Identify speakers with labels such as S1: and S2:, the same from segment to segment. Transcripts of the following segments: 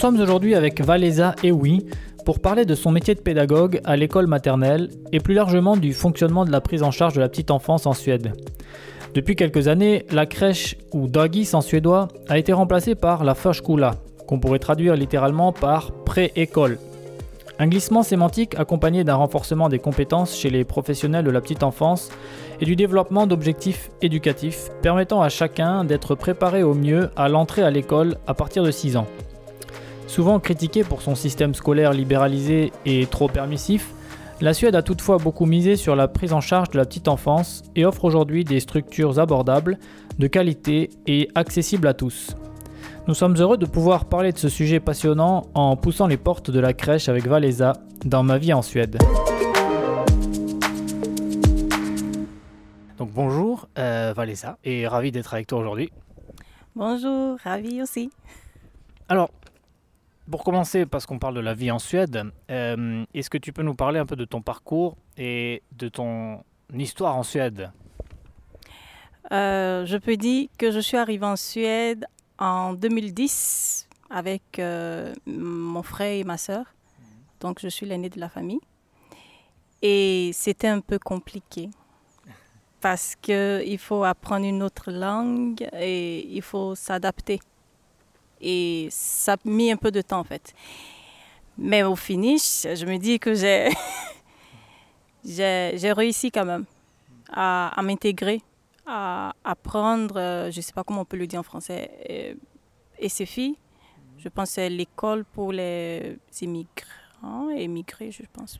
S1: sommes aujourd'hui avec Valesa Ewi pour parler de son métier de pédagogue à l'école maternelle et plus largement du fonctionnement de la prise en charge de la petite enfance en Suède. Depuis quelques années, la crèche ou dagis en suédois a été remplacée par la förskola, qu'on pourrait traduire littéralement par pré-école. Un glissement sémantique accompagné d'un renforcement des compétences chez les professionnels de la petite enfance et du développement d'objectifs éducatifs permettant à chacun d'être préparé au mieux à l'entrée à l'école à partir de 6 ans. Souvent critiquée pour son système scolaire libéralisé et trop permissif, la Suède a toutefois beaucoup misé sur la prise en charge de la petite enfance et offre aujourd'hui des structures abordables, de qualité et accessibles à tous. Nous sommes heureux de pouvoir parler de ce sujet passionnant en poussant les portes de la crèche avec Valesa dans Ma vie en Suède. Donc bonjour euh, Valesa et ravi d'être avec toi aujourd'hui.
S2: Bonjour, ravi aussi.
S1: Alors, pour commencer, parce qu'on parle de la vie en Suède, euh, est-ce que tu peux nous parler un peu de ton parcours et de ton histoire en Suède?
S2: Euh, je peux dire que je suis arrivée en Suède en 2010 avec euh, mon frère et ma sœur. Donc je suis l'aînée de la famille. Et c'était un peu compliqué parce qu'il faut apprendre une autre langue et il faut s'adapter. Et ça a mis un peu de temps en fait. Mais au finish, je me dis que j'ai j'ai réussi quand même à, à m'intégrer, à apprendre, euh, je ne sais pas comment on peut le dire en français, euh, SFI. Je pense que c'est l'école pour les immigrants, émigrés, je pense.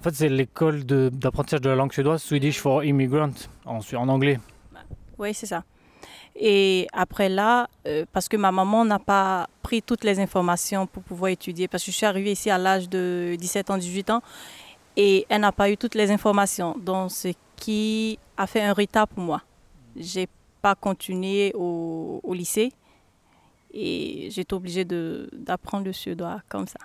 S1: En fait, c'est l'école de- d'apprentissage de, la langue suédoise, Swedish for Immigrant, en, su- en anglais.
S2: Oui, c'est ça. Et après là, euh, parce que ma maman n'a pas pris toutes les informations pour pouvoir étudier, parce que je suis arrivée ici à l'âge de 17 ans, 18 ans, et elle n'a pas eu toutes les informations, donc ce qui a fait un retard pour moi. J'ai pas continué au, au lycée et j'étais obligée d'apprendre le suédois comme ça.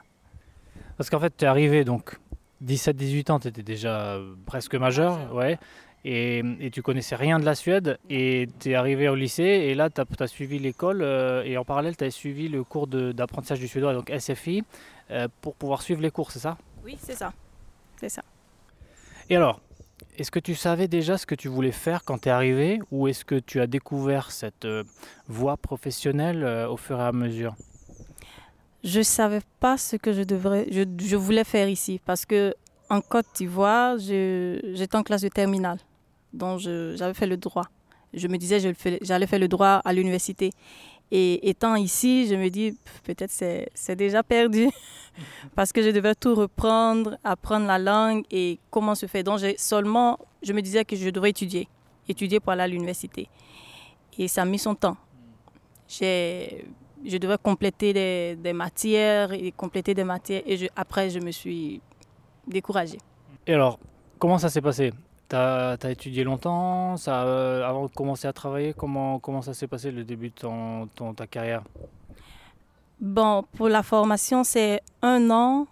S1: Parce qu'en fait, tu es arrivé, donc 17-18 ans, tu étais déjà presque Majeur. ouais, et, et tu connaissais rien de la Suède, et tu es arrivé au lycée, et là, tu as, suivi l'école, euh, et en parallèle, tu as suivi le cours d'apprentissage du suédois, donc SFI, euh, pour pouvoir suivre les cours, c'est ça?
S2: Oui, c'est ça. C'est ça.
S1: Et alors, est-ce que tu savais déjà ce que tu voulais faire quand tu es arrivé, ou est-ce que tu as découvert cette euh, voie professionnelle au fur et à mesure?
S2: Je ne savais pas ce que je, devrais, je, je voulais faire ici parce que en Côte d'Ivoire, j'étais en classe de terminale. Donc, je- j'avais fait le droit. Je me disais, j'allais faire le droit à l'université. Et étant ici, je me dis, peut-être c'est c'est déjà perdu parce que je devais tout reprendre, apprendre la langue et comment se fait. Donc, seulement, je me disais que je devrais étudier, étudier pour aller à l'université. Et ça a mis son temps. J'ai je devais compléter des, des matières et compléter des matières. Et après, je me suis découragée.
S1: Et alors, comment ça s'est passé? Tu as, étudié longtemps ça, euh, avant de commencer à travailler Comment, ça s'est passé le début de ta carrière?
S2: Bon, pour la formation, c'est un an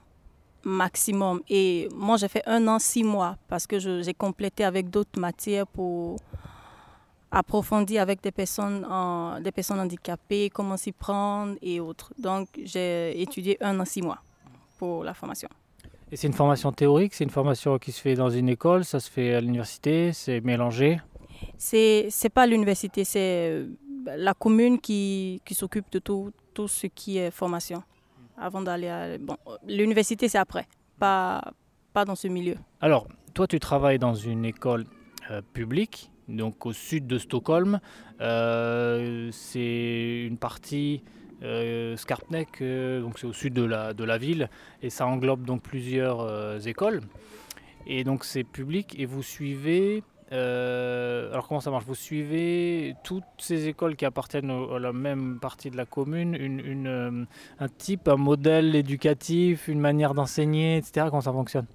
S2: maximum. Et moi, j'ai fait un an, six mois, parce que j'ai complété avec d'autres matières pour approfondir avec des personnes, des personnes handicapées, comment s'y prendre et autres. Donc, j'ai étudié un an, six mois pour la formation.
S1: Et c'est une formation théorique C'est une formation qui se fait dans une école Ça se fait à l'université C'est mélangé
S2: C'est c'est pas l'université, c'est euh, la commune qui, qui s'occupe de tout, tout ce qui est formation. Avant d'aller à... Bon, l'université, c'est après, pas, pas dans ce milieu.
S1: Alors, toi, tu travailles dans une école euh, publique, donc au sud de Stockholm. Euh, c'est une partie euh, euh, donc c'est au sud de la, de la ville, et ça englobe donc plusieurs euh, écoles. Et donc c'est public, et vous suivez. euh, alors comment ça marche? Vous suivez toutes ces écoles qui appartiennent à la même partie de la commune, une, une, un type, un modèle éducatif, une manière d'enseigner, etc. Comment ça fonctionne?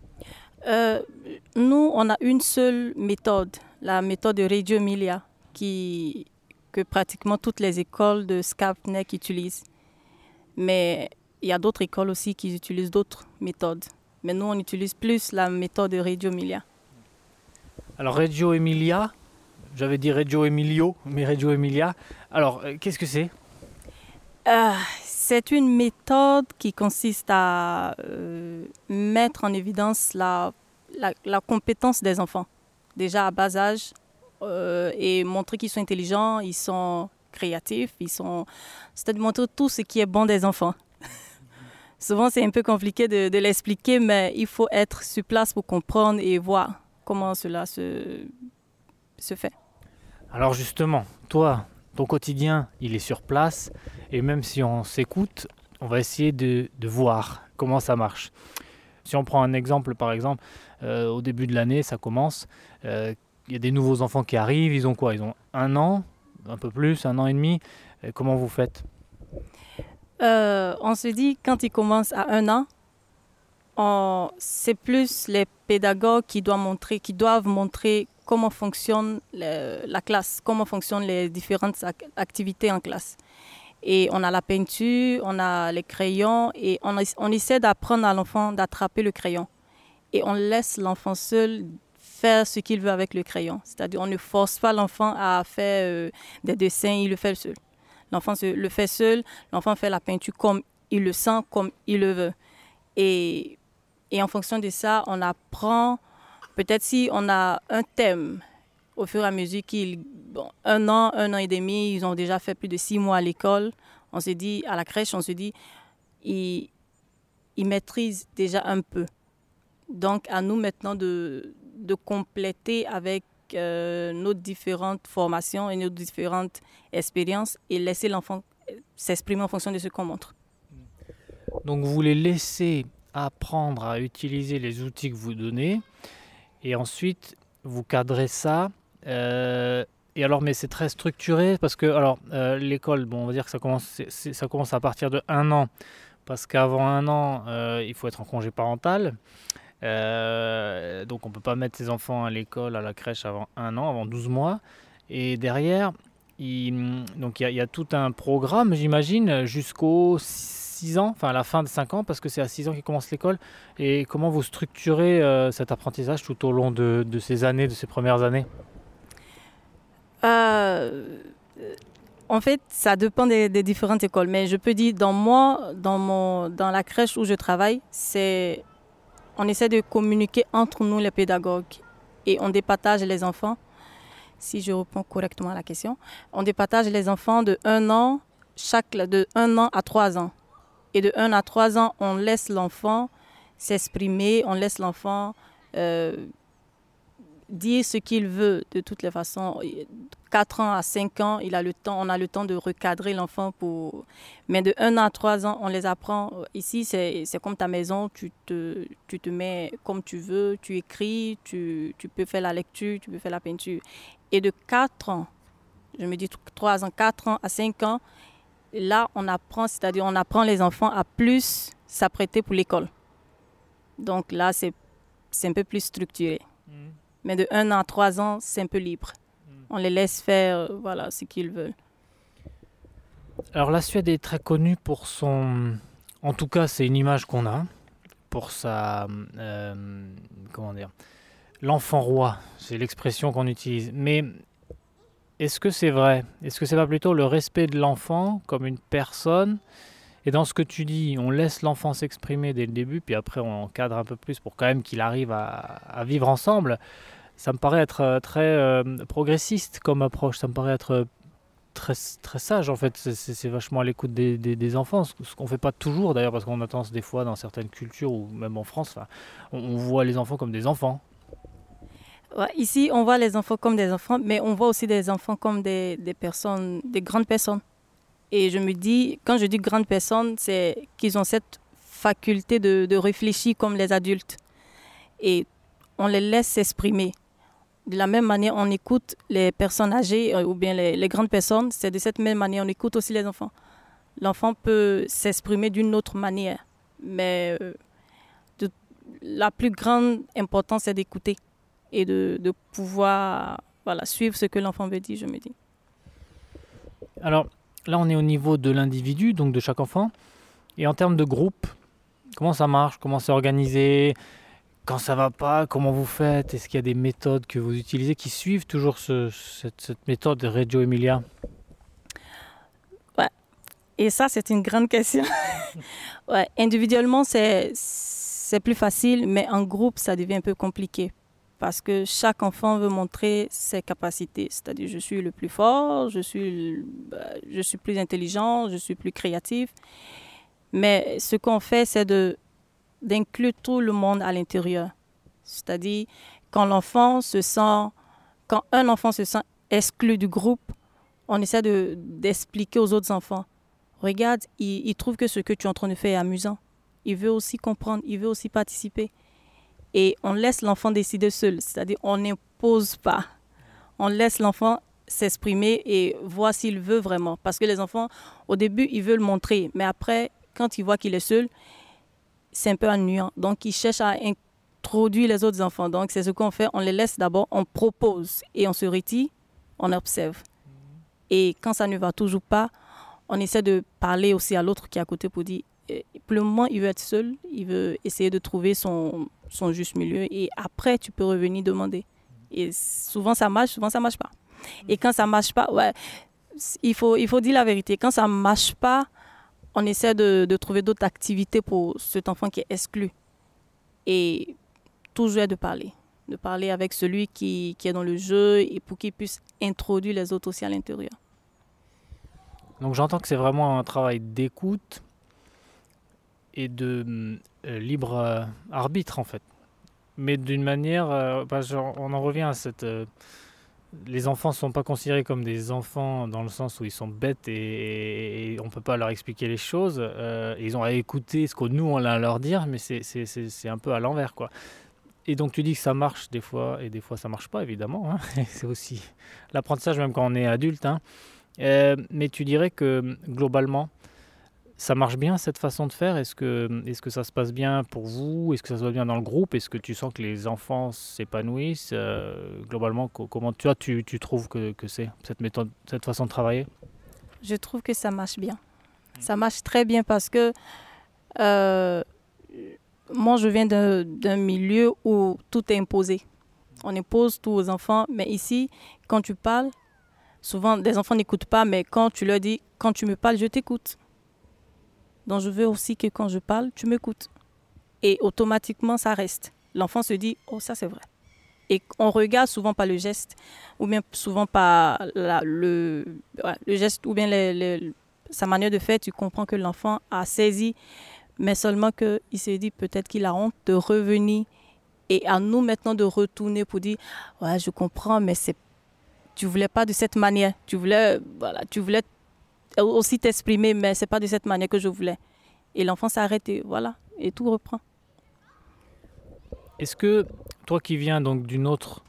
S2: Nous, on a une seule méthode, la méthode de Reggio Emilia, qui, que pratiquement toutes les écoles de Skarpnäck utilisent. Mais il y a d'autres écoles aussi qui utilisent d'autres méthodes. Mais nous, on utilise plus la méthode de Reggio Emilia.
S1: Alors Reggio Emilia, j'avais dit Reggio Emilio, mais Reggio Emilia. Alors euh, qu'est-ce que c'est?
S2: Ah, C'est une méthode qui consiste à euh, mettre en évidence la, la, compétence des enfants, déjà à bas âge, euh, et montrer qu'ils sont intelligents, ils sont créatifs, ils sont... C'est-à-dire montrer tout ce qui est bon des enfants. Souvent, c'est un peu compliqué de, de l'expliquer, mais il faut être sur place pour comprendre et voir comment cela se, se fait.
S1: Alors justement, toi, ton quotidien, il est sur place, et même si on s'écoute, on va essayer de, de, voir comment ça marche. Si on prend un exemple, par exemple, euh, au début de l'année, ça commence, euh, il y a des nouveaux enfants qui arrivent, ils ont quoi? Ils ont un an, un peu plus, un an et demi. comment vous faites?
S2: Euh, On se dit, quand ils commencent à un an, c'est plus les pédagogues qui doivent montrer, comment fonctionne la classe, comment fonctionnent les différentes activités en classe. Et on a la peinture, on a les crayons et on essaie d'apprendre à l'enfant d'attraper le crayon. Et on laisse l'enfant seul faire ce qu'il veut avec le crayon. C'est-à-dire on ne force pas l'enfant à faire euh, des dessins, il le fait seul. L'enfant le fait seul, l'enfant fait la peinture comme il le sent, comme il le veut. Et en fonction de ça, on apprend, peut-être si on a un thème, au fur et à mesure qu'ils, bon, un an, un an et demi, ils ont déjà fait plus de six mois à l'école, on se dit, à la crèche, on se dit, ils maîtrisent déjà un peu. Donc, à nous maintenant de, de compléter avec euh, nos différentes formations et nos différentes expériences et laisser l'enfant s'exprimer en fonction de ce qu'on montre.
S1: Donc, vous les laissez apprendre à utiliser les outils que vous donnez et ensuite vous cadrez ça. Euh, et alors, mais c'est très structuré parce que alors euh, l'école, bon, on va dire que ça commence, ça commence à partir de un an parce qu'avant un an, euh, il faut être en congé parental. Donc on peut pas mettre ses enfants à l'école, à la crèche avant un an, avant 12 mois. Et derrière, il, donc il y, a tout un programme, j'imagine, jusqu'au 6 ans, enfin à la fin de 5 ans, parce que c'est à 6 ans qu'il commence l'école. Et comment vous structurez euh, cet apprentissage tout au long de, ces années, de ces premières années?
S2: Euh, En fait, ça dépend des, différentes écoles. Mais je peux dire, dans moi, dans, mon, dans la crèche où je travaille, c'est on essaie de communiquer entre nous, les pédagogues, et on départage les enfants. Si je réponds correctement à la question, on départage les enfants de 1 an, chaque de 1 an à 3 ans. Et de 1 à 3 ans, on laisse l'enfant s'exprimer, on laisse l'enfant euh, dire ce qu'il veut de toutes les façons. 4 ans à 5 ans, il a le temps, on a le temps de recadrer l'enfant pour... Mais de 1 à 3 ans, on les apprend. Ici, c'est comme ta maison, tu te, tu te mets comme tu veux, tu écris, tu, tu peux faire la lecture, tu peux faire la peinture. Et de 4 ans, je me dis 3 ans, 4 ans à 5 ans, là, on apprend, c'est-à-dire on apprend les enfants à plus s'apprêter pour l'école. Donc là, c'est un peu plus structuré. Mm. Mais de 1 an à 3 ans, c'est un peu libre. Mm. On les laisse faire euh, voilà, ce qu'ils veulent.
S1: Alors la Suède est très connue pour son... En tout cas, c'est une image qu'on a. Pour sa... Euh, comment dire L'enfant roi, c'est l'expression qu'on utilise. Mais est-ce que c'est vrai? Est-ce que c'est pas plutôt le respect de l'enfant comme une personne Et dans ce que tu dis, on laisse l'enfant s'exprimer dès le début, puis après on encadre un peu plus pour quand même qu'il arrive à, vivre ensemble. Ça me paraît être euh, très euh, progressiste comme approche. Ça me paraît être euh, très, très sage en fait. C'est vachement à l'écoute des, enfants, ce, qu'on ne fait pas toujours d'ailleurs, parce qu'on a tendance des fois dans certaines cultures ou même en France, on voit les enfants comme des enfants
S2: ici, on voit les enfants comme des enfants, mais on voit aussi des enfants comme des, personnes, des grandes personnes. Et je me dis, quand je dis grandes personnes, c'est qu'ils ont cette faculté de, réfléchir comme les adultes. Et on les laisse s'exprimer. De la même manière, on écoute les personnes âgées euh, ou bien les, grandes personnes. C'est de cette même manière, on écoute aussi les enfants. L'enfant peut s'exprimer d'une autre manière. Mais euh, la plus grande importance, c'est d'écouter et de, de pouvoir voilà, suivre ce que l'enfant veut dire, je me dis.
S1: Alors là, on est au niveau de l'individu, donc de chaque enfant. Et en termes de groupe, comment ça marche? Comment c'est organisé? Quand ça va pas, comment vous faites? Est-ce qu'il y a des méthodes que vous utilisez qui suivent toujours ce, cette, méthode de Reggio Emilia?
S2: Ouais. Et ça, c'est une grande question. ouais, individuellement, c'est plus facile, mais en groupe, ça devient un peu compliqué. Parce que chaque enfant veut montrer ses capacités. C'est-à-dire, je suis le plus fort, je suis, bah, je suis plus intelligent, je suis plus créatif. Mais ce qu'on fait, c'est de, d'inclure tout le monde à l'intérieur. C'est-à-dire, quand l'enfant se sent, quand un enfant se sent exclu du groupe, on essaie de, d'expliquer aux autres enfants regarde, il, trouve que ce que tu es en train de faire est amusant. Il veut aussi comprendre, il veut aussi participer. Et on laisse l'enfant décider seul, c'est-à-dire on n'impose pas. On laisse l'enfant s'exprimer et voir s'il veut vraiment. Parce que les enfants, au début, ils veulent montrer, mais après, quand ils voient qu'il est seul, c'est un peu ennuyant. Donc, ils cherchent à introduire les autres enfants. Donc, c'est ce qu'on fait. On les laisse d'abord, on propose et on se retire, on observe. Et quand ça ne va toujours pas, on essaie de parler aussi à l'autre qui est à côté pour dire, pour le moment, il veut être seul, il veut essayer de trouver son, son juste milieu et après, tu peux revenir demander. Et souvent, ça marche, souvent, ça marche pas. Et quand ça marche pas, ouais, il faut, il faut dire la vérité. Quand ça marche pas, on essaie de, de trouver d'autres activités pour cet enfant qui est exclu. Et toujours de parler. De parler avec celui qui, qui est dans le jeu et pour qu'il puisse introduire les autres aussi à l'intérieur.
S1: Donc j'entends que c'est vraiment un travail d'écoute et de euh, libre euh, arbitre en fait. Mais d'une manière, euh, bah, on en revient à cette... les enfants ne sont pas considérés comme des enfants dans le sens où ils sont bêtes et, on ne peut pas leur expliquer les choses. ils ont à écouter ce que nous on a à leur dire, mais c'est un peu à l'envers quoi. Et donc tu dis que ça marche des fois et des fois ça marche pas évidemment. Hein. c'est aussi l'apprentissage même quand on est adulte. Hein. Mais tu dirais que globalement, ça marche bien cette façon de faire? Est-ce que, est que ça se passe bien pour vous? Est-ce que ça se passe bien dans le groupe? Est-ce que tu sens que les enfants s'épanouissent euh, Globalement, comment toi, tu, tu trouves que, que c'est cette méthode, cette façon de travailler?
S2: Je trouve que ça marche bien. Ça marche très bien parce que euh, moi, je viens d'un milieu où tout est imposé. On impose tout aux enfants, mais ici, quand tu parles, Souvent, des enfants n'écoutent pas, mais quand tu leur dis, quand tu me parles, je t'écoute. Donc, je veux aussi que quand je parle, tu m'écoutes. Et automatiquement, ça reste. L'enfant se dit, oh, ça c'est vrai. Et on regarde souvent par le geste, ou bien souvent le, le geste, ou bien sa manière de faire, tu comprends que l'enfant a saisi, mais seulement qu'il se dit peut-être qu'il a honte de revenir et à nous maintenant de retourner pour dire, ouais, je comprends, mais c'est tu voulais pas de cette manière. Tu voulais, voilà, tu voulais aussi t'exprimer, mais c'est pas de cette manière que je voulais. Et l'enfant s'arrête et voilà, et tout reprend.
S1: Est-ce que toi qui viens donc d'une autre,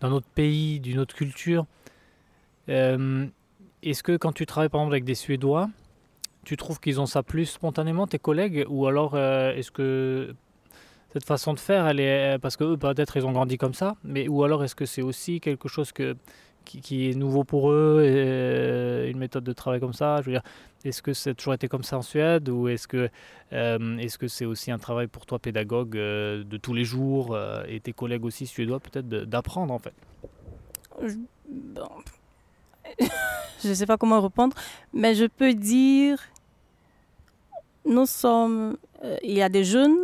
S1: d'un autre pays, d'une autre culture, euh, est-ce que quand tu travailles par exemple avec des Suédois, tu trouves qu'ils ont ça plus spontanément, tes collègues, ou alors euh, est-ce que cette façon de faire, elle est parce que eux peut-être ils ont grandi comme ça, mais ou alors est-ce que c'est aussi quelque chose que qui, est nouveau pour eux, euh, une méthode de travail comme ça Je veux dire, est-ce que a toujours été comme ça en Suède ou est-ce que euh, est-ce que c'est aussi un travail pour toi pédagogue euh, de tous les jours et tes collègues aussi suédois peut-être d'apprendre en fait?
S2: Je ne sais pas comment répondre, mais je peux dire, nous sommes, il y a des jeunes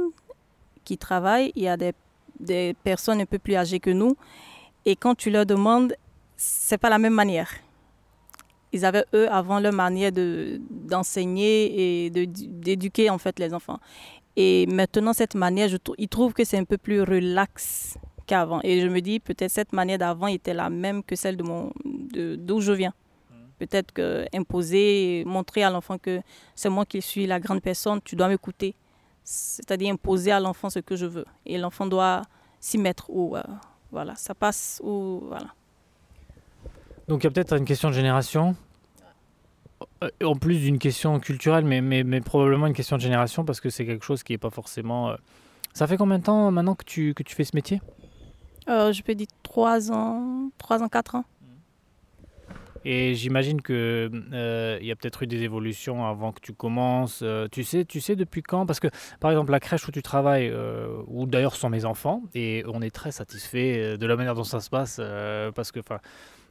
S2: qui travaillent, il y a des, des personnes un peu plus âgées que nous, et quand tu leur demandes c'est pas la même manière. Ils avaient, eux, avant leur manière de, d'enseigner et de, d'éduquer, en fait, les enfants. Et maintenant, cette manière, je, ils trouvent que c'est un peu plus relax qu'avant. Et je me dis, peut-être cette manière d'avant était la même que celle de mon, de, d'où je viens. Peut-être que imposer, montrer à l'enfant que c'est moi qui suis la grande personne, tu dois m'écouter. C'est-à-dire imposer à l'enfant ce que je veux. Et l'enfant doit s'y mettre. Ou, euh, voilà, ça passe. Ou, voilà.
S1: Donc il y a peut-être une question de génération, euh, en plus d'une question culturelle, mais, mais, mais, probablement une question de génération parce que c'est quelque chose qui n'est pas forcément... Euh, ça fait combien de temps maintenant que tu, que tu fais ce métier?
S2: Euh, Je peux dire 3 ans, 3 ans, 4 ans.
S1: Et j'imagine qu'il il y a peut-être eu des évolutions avant que tu commences. tu, sais, tu sais depuis quand? Parce que par exemple la crèche où tu travailles, ou d'ailleurs sont mes enfants, et on est très satisfait de la manière dont ça se passe, parce que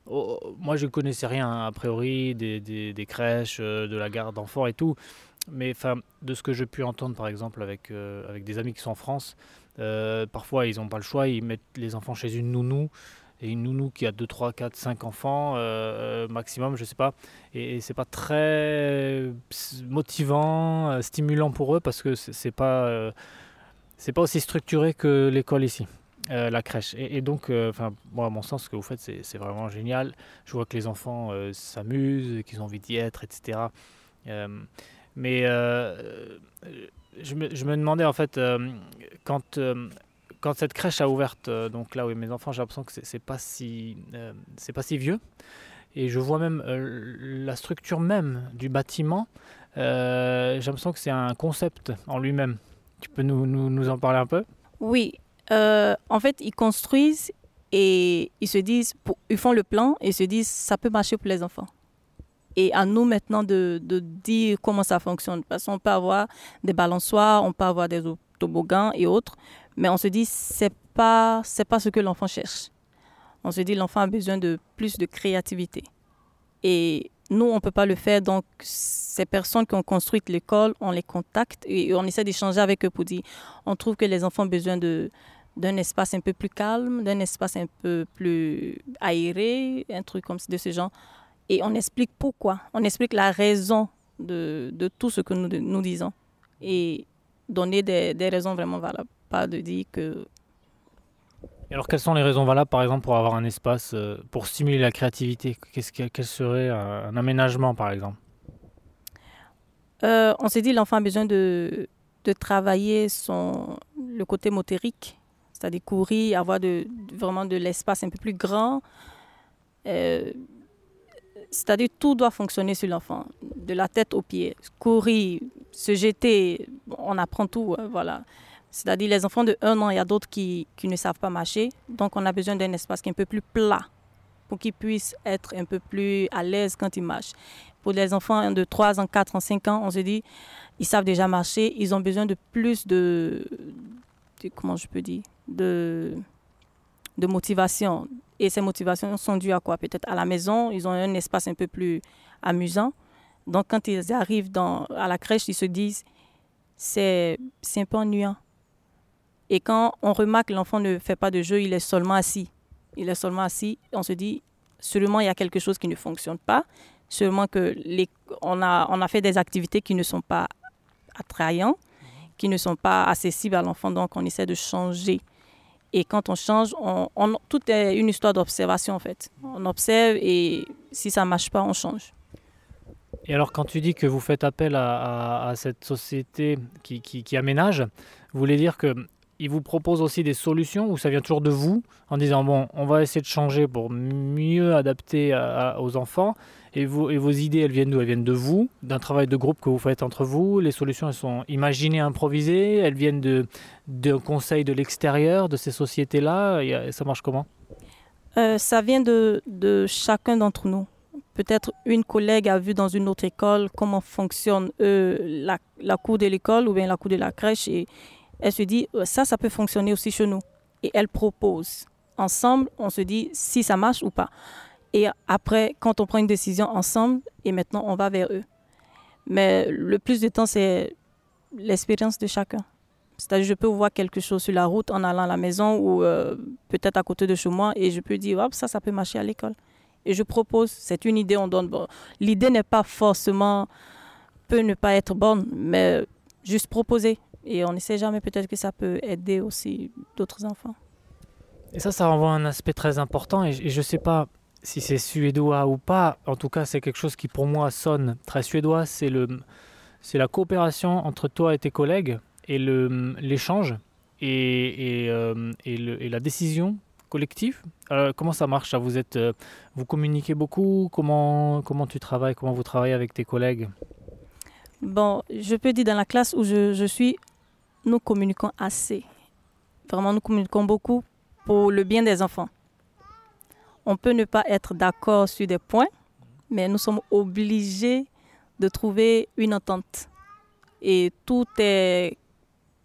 S1: oh, moi je connaissais rien a priori des, des, crèches, de la garde d'enfants et tout. Mais enfin, de ce que j'ai pu entendre par exemple avec, avec des amis qui sont en France, parfois ils n'ont pas le choix, ils mettent les enfants chez une nounou et une nounou qui a 2, 3, 4, 5 enfants euh, maximum, je sais pas. Et, c'est pas très motivant, euh, stimulant pour eux parce que c'est pas, euh, pas aussi structuré que l'école ici. La crèche. Et, donc, enfin, moi, à mon sens, ce que vous faites, c'est vraiment génial. Je vois que les enfants s'amusent, qu'ils ont envie d'y être, etc. mais je me, demandais, en fait, quand quand cette crèche a ouvert, euh, donc là où mes enfants, j'ai l'impression que c'est pas si euh, pas si vieux. Et je vois même euh, la structure même du bâtiment. j'ai l'impression que c'est un concept en lui-même. Tu peux nous, en parler un peu?
S2: Oui. En fait, ils construisent et ils se disent, ils font le plan et ils se disent, ça peut marcher pour les enfants. Et à nous maintenant de, dire comment ça fonctionne. Parce qu'on peut avoir des balançoires, on peut avoir des toboggans et autres mais on se dit c'est pas c'est pas ce que l'enfant cherche. On se dit l'enfant a besoin de plus de créativité. Et nous on peut pas le faire donc ces personnes qui ont construit l'école, on les contacte et on essaie d'échanger avec eux pour dire on trouve que les enfants ont besoin de d'un espace un peu plus calme, d'un espace un peu plus aéré, un truc comme de ce genre. Et on explique pourquoi, on explique la raison de, de tout ce que nous, nous disons. Et donner des, des raisons vraiment valables. Pas de dire que...
S1: alors quelles sont les raisons valables par exemple pour avoir un espace euh, pour stimuler la créativité? Qu'est-ce Quel serait un, aménagement par exemple?
S2: Euh, On s'est dit l'enfant a besoin de, de travailler son, le côté motorique, c'est-à-dire courir, avoir de, vraiment de l'espace un peu plus grand. Euh, c'est-à-dire tout doit fonctionner sur l'enfant, de la tête aux pieds. Courir, se jeter, on apprend tout, voilà. C'est-à-dire les enfants de 1 an, il y a d'autres qui, qui, ne savent pas marcher. Donc on a besoin d'un espace qui est un peu plus plat pour qu'ils puissent être un peu plus à l'aise quand ils marchent. Pour les enfants de 3 ans, 4 ans, 5 ans, on se dit, ils savent déjà marcher, ils ont besoin de plus de, comment je peux dire, de, de motivation. Et ces motivations sont dues à quoi? Peut-être à la maison, ils ont un espace un peu plus amusant. Donc quand ils arrivent dans, à la crèche, ils se disent, c'est un peu ennuyant et quand on remarque que l'enfant ne fait pas de jeu, il est seulement assis. Il est seulement assis. On se dit, seulement il y a quelque chose qui ne fonctionne pas. Seulement que les, on, a, on a fait des activités qui ne sont pas attrayantes, qui ne sont pas accessibles à l'enfant. Donc on essaie de changer. Et quand on change, tout est une histoire d'observation en fait. On observe et si ça ne marche pas, on change.
S1: Et alors quand tu dis que vous faites appel à, cette société qui, aménage, vous voulez dire que il vous propose aussi des solutions ou ça vient toujours de vous en disant bon, on va essayer de changer pour mieux adapter aux enfants et, et vos idées, elles viennent d'où? Elles viennent de vous, d'un travail de groupe que vous faites entre vous. Les solutions, elles sont imaginées, improvisées. Elles viennent de, de conseils de l'extérieur, de ces sociétés-là. Ça marche comment?
S2: Euh, Ça vient de, chacun d'entre nous. Peut-être une collègue a vu dans une autre école comment fonctionne la, la cour de l'école ou bien la cour de la crèche et elle se dit, euh, ça, ça peut fonctionner aussi chez nous. Et elle propose. Ensemble, on se dit si ça marche ou pas. Et après, quand on prend une décision ensemble, et maintenant, on va vers eux. Mais le plus de temps, c'est l'expérience de chacun. C'est-à-dire, je peux voir quelque chose sur la route en allant à la maison ou euh, peut-être à côté de chez moi et je peux dire, ça, ça peut marcher à l'école. Et je propose, c'est une idée, on donne. Bon, L'idée n'est pas forcément, peut ne pas être bonne, mais juste proposer. Et on ne sait jamais, peut-être que ça peut aider aussi d'autres enfants.
S1: Et ça, ça renvoie à un aspect très important. Et, je ne sais pas si c'est suédois ou pas. En tout cas, c'est quelque chose qui pour moi sonne très suédois. C'est le, c'est la coopération entre toi et tes collègues et le, l'échange et, et, euh, le, et la décision collective. Euh, comment ça marche Vous êtes, euh, vous communiquez beaucoup? Comment, comment tu travailles? Comment vous travaillez avec tes collègues?
S2: Bon, je peux dire dans la classe où je, je suis, nous communiquons assez. Vraiment, nous communiquons beaucoup pour le bien des enfants. On peut ne pas être d'accord sur des points, mais nous sommes obligés de trouver une entente. Et tout est,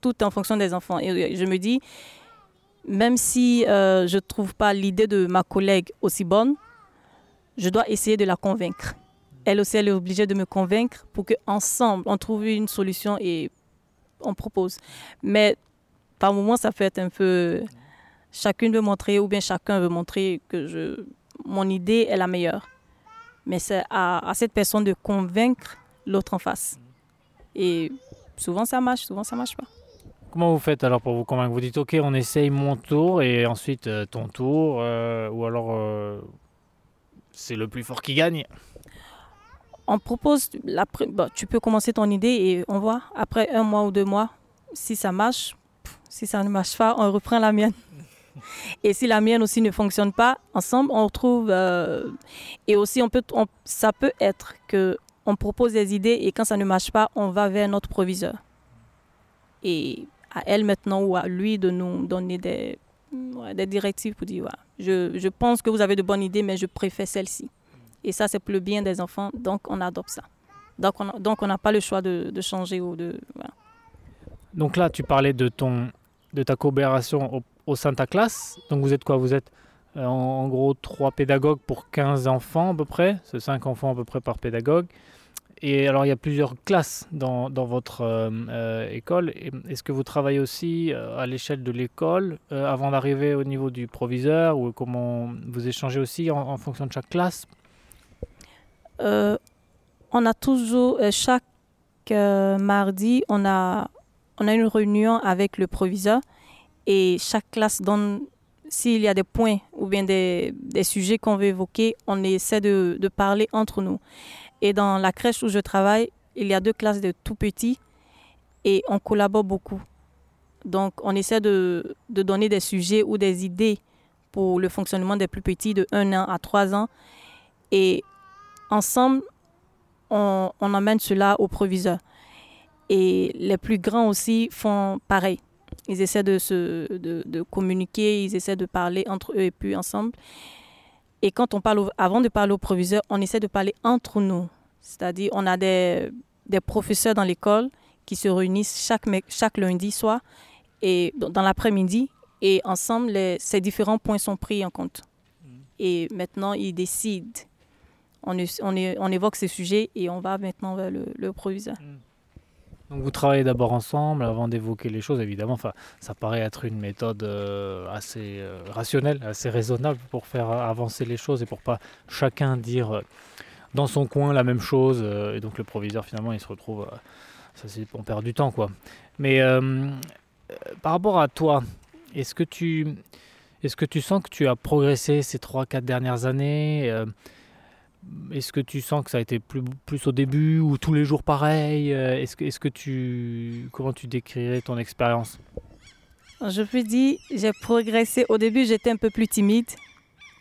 S2: tout en fonction des enfants. Et je me dis, même si euh, je ne trouve pas l'idée de ma collègue aussi bonne, je dois essayer de la convaincre. Elle aussi, elle est obligée de me convaincre pour qu'ensemble, on trouve une solution et on propose. Mais par moments, ça peut être un peu... Chacune veut montrer, ou bien chacun veut montrer que je, mon idée est la meilleure. Mais c'est à, à cette personne de convaincre l'autre en face. Et souvent, ça marche, souvent, ça marche pas.
S1: Comment vous faites alors pour vous convaincre? Vous dites ok, on essaye mon tour et ensuite euh, ton tour, euh, ou alors euh, c'est le plus fort qui gagne?
S2: On propose, la, tu peux commencer ton idée et on voit après un mois ou deux mois si ça marche. Si ça ne marche pas, on reprend la mienne. Et si la mienne aussi ne fonctionne pas, ensemble, on retrouve. Euh, et aussi, on peut, ça peut être que on propose des idées et quand ça ne marche pas, on va vers notre proviseur. Et à elle maintenant ou à lui de nous donner des, directives pour dire je, je pense que vous avez de bonnes idées, mais je préfère celle-ci. Et ça, c'est pour le bien des enfants, donc on adopte ça. Donc on n'a pas le choix de, de changer ou de.
S1: Donc là, tu parlais de, ton, de ta coopération au, au sein de ta classe. Donc vous êtes quoi? Vous êtes euh, en, gros 3 pédagogues pour 15 enfants à peu près. C'est 5 enfants à peu près par pédagogue. Et alors il y a plusieurs classes dans, dans votre euh, euh, école. Est-ce que vous travaillez aussi à l'échelle de l'école avant d'arriver au niveau du proviseur? Ou comment vous échangez aussi en, fonction de chaque classe?
S2: On a toujours, chaque mardi, on a, on a une réunion avec le proviseur et chaque classe donne, s'il y a des points ou bien des, des sujets qu'on veut évoquer, on essaie de, de parler entre nous. Et dans la crèche où je travaille, il y a deux classes de tout petits et on collabore beaucoup. Donc, on essaie de, de donner des sujets ou des idées pour le fonctionnement des plus petits de 1 an à 3 ans. Et ensemble, on, on emmène cela au proviseur. Et les plus grands aussi font pareil. Ils essaient de, se, de, de communiquer, ils essaient de parler entre eux et puis ensemble. Et quand on parle, au, avant de parler au proviseur, on essaie de parler entre nous. C'est-à-dire, on a des, des professeurs dans l'école qui se réunissent chaque, chaque lundi soir et dans l'après-midi et ensemble, les, ces différents points sont pris en compte. Mmh. Et maintenant, ils décident. On, on, on, évoque ces sujets et on va maintenant vers le, le proviseur. Mmh.
S1: Donc vous travaillez d'abord ensemble avant d'évoquer les choses, évidemment. Enfin, ça paraît être une méthode euh, assez euh, rationnelle, assez raisonnable pour faire avancer les choses et pour pas chacun dire euh, dans son coin la même chose. Et donc le proviseur finalement il se retrouve, ça c'est on perd du temps quoi. Mais par rapport à toi, est-ce que tu est-ce que tu sens que tu as progressé ces 3-4 dernières années Est-ce que tu sens que ça a été plus, plus au début ou tous les jours pareil Est-ce que, est que tu. Comment tu décrirais ton expérience?
S2: Je peux dire, j'ai progressé. Au début, j'étais un peu plus timide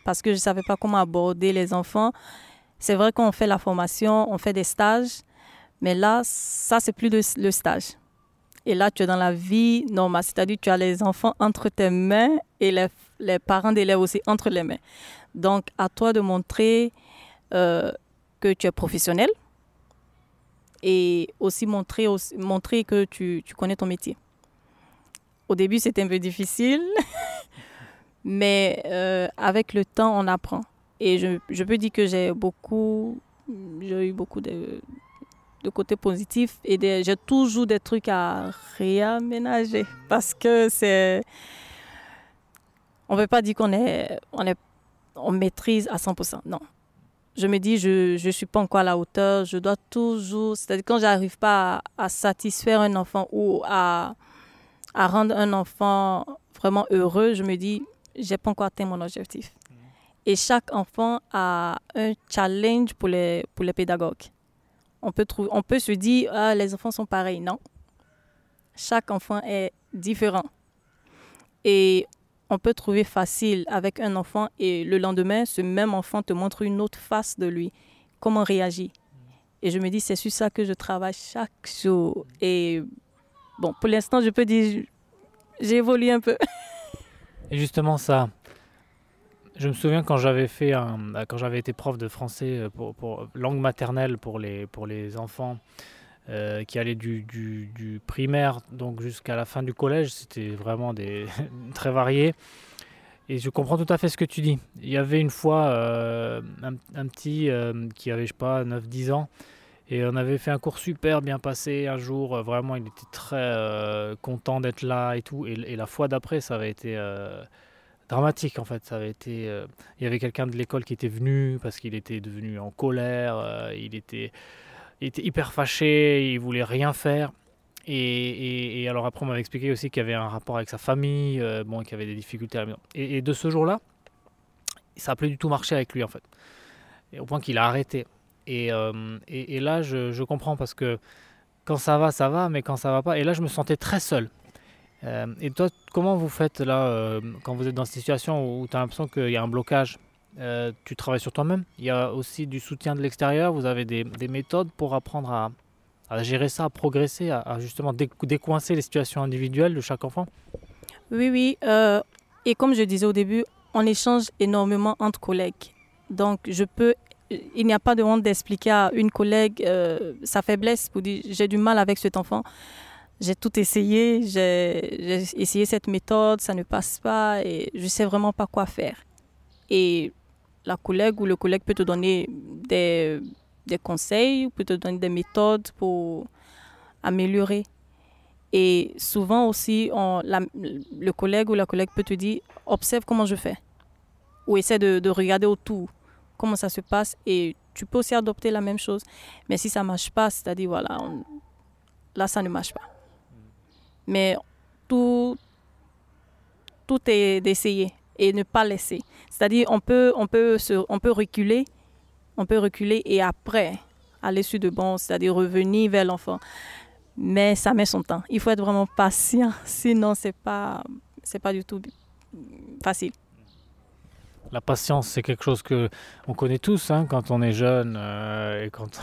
S2: parce que je ne savais pas comment aborder les enfants. C'est vrai qu'on fait la formation, on fait des stages, mais là, ça, c'est plus le, le stage. Et là, tu es dans la vie normale, c'est-à-dire tu as les enfants entre tes mains et les, les parents d'élèves aussi entre les mains. Donc, à toi de montrer euh, que tu es professionnel et aussi montrer, montrer que tu, tu connais ton métier. Au début, c'était un peu difficile, mais euh, avec le temps, on apprend. Et je, je peux dire que j'ai beaucoup, j'ai eu beaucoup de, de côté positif et j'ai toujours des trucs à réaménager parce que c'est on ne veut pas dire qu'on est on est on maîtrise à 100%. Non. Je me dis je je suis pas encore à la hauteur, je dois toujours c'est-à-dire quand j'arrive pas à, à, satisfaire un enfant ou à à rendre un enfant vraiment heureux, je me dis j'ai pas encore atteint mon objectif. Et chaque enfant a un challenge pour les pour les pédagogues on peut, trouver, on peut se dire, ah, les enfants sont pareils. Non. Chaque enfant est différent. Et on peut trouver facile avec un enfant et le lendemain, ce même enfant te montre une autre face de lui. Comment réagir? Et je me dis, c'est sur ça que je travaille chaque jour. Et bon, pour l'instant, je peux dire, j'ai évolué un peu.
S1: Et justement, ça, je me souviens quand j'avais fait un, quand j'avais été prof de français euh, pour, pour, langue maternelle pour les, pour les enfants euh, qui allaient du, primaire donc jusqu'à la fin du collège, c'était vraiment des très varié. Et je comprends tout à fait ce que tu dis. Il y avait une fois euh, un, petit euh, qui avait, je sais pas, 9-10 ans. Et on avait fait un cours super bien passé un jour. vraiment, il était très content d'être là et tout. Et la fois d'après, ça avait été dramatique en fait. Ça avait été, il y avait quelqu'un de l'école qui était venu parce qu'il était devenu en colère. il était, il était hyper fâché. Il voulait rien faire. Et, alors après, on m'avait expliqué aussi qu'il y avait un rapport avec sa famille, euh, bon, qu'il y avait des difficultés à la maison. Et, de ce jour-là, ça n'a plus du tout marché avec lui en fait. Et au point qu'il a arrêté. Et, euh, et, là, je, je, comprends parce que quand ça va, ça va, mais quand ça va pas. Et là, je me sentais très seul. Euh, et toi, comment vous faites là, quand vous êtes dans cette situation où tu as l'impression qu'il y a un blocage Tu travailles sur toi-même Il y a aussi du soutien de l'extérieur Vous avez des, des méthodes pour apprendre à, gérer ça, à progresser, à, justement décoincer les situations individuelles de chaque enfant
S2: Oui, oui. Euh, et comme je disais au début, on échange énormément entre collègues. Donc, je peux, il n'y a pas de honte d'expliquer à une collègue euh, sa faiblesse pour dire j'ai du mal avec cet enfant. J'ai tout essayé, j'ai essayé cette méthode, ça ne passe pas et je sais vraiment pas quoi faire. Et la collègue ou le collègue peut te donner des des conseils, peut te donner des méthodes pour améliorer. Et souvent aussi, on, le collègue ou la collègue peut te dire, observe comment je fais. Ou essaie de, de regarder autour comment ça se passe. Et tu peux aussi adopter la même chose. Mais si ça ne marche pas, c'est-à-dire, voilà, là, ça ne marche pas. Mais tout, tout est d'essayer et ne pas laisser. C'est-à-dire, on peut, on, peut on peut reculer on peut reculer et après aller sur de bon, c'est-à-dire revenir vers l'enfant. Mais ça met son temps. Il faut être vraiment patient, sinon c'est pas c'est pas du tout facile.
S1: La patience, c'est quelque chose que on connaît tous hein, quand on est jeune euh, et, quand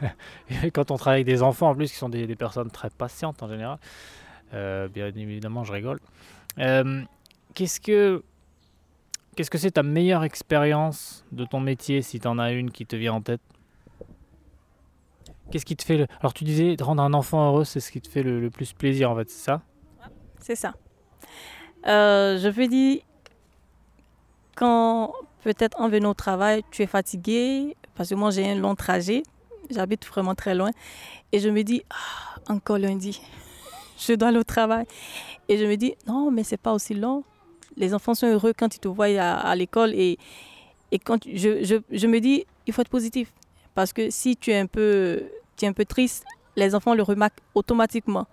S1: quand on travaille avec des enfants en plus qui sont des, personnes très patientes en général. Euh, bien évidemment, je rigole. Euh, qu'est-ce que Qu'est-ce que c'est ta meilleure expérience de ton métier, si tu en as une qui te vient en tête? Qu'est-ce qui te fait le... Alors tu disais, rendre un enfant heureux, c'est ce qui te fait le, plus plaisir en fait, c'est ça?
S2: C'est ça. Euh, je veux dire, quand peut-être en venant au travail, tu es fatigué, parce que moi j'ai un long trajet, j'habite vraiment très loin, et je me dis, ah, encore lundi, je dois aller au travail. Et je me dis, non, mais c'est pas aussi long les enfants sont heureux quand ils te voient à, l'école et, quand je, me dis, il faut être positif. Parce que si tu es un peu, tu es un peu triste, les enfants le remarquent automatiquement.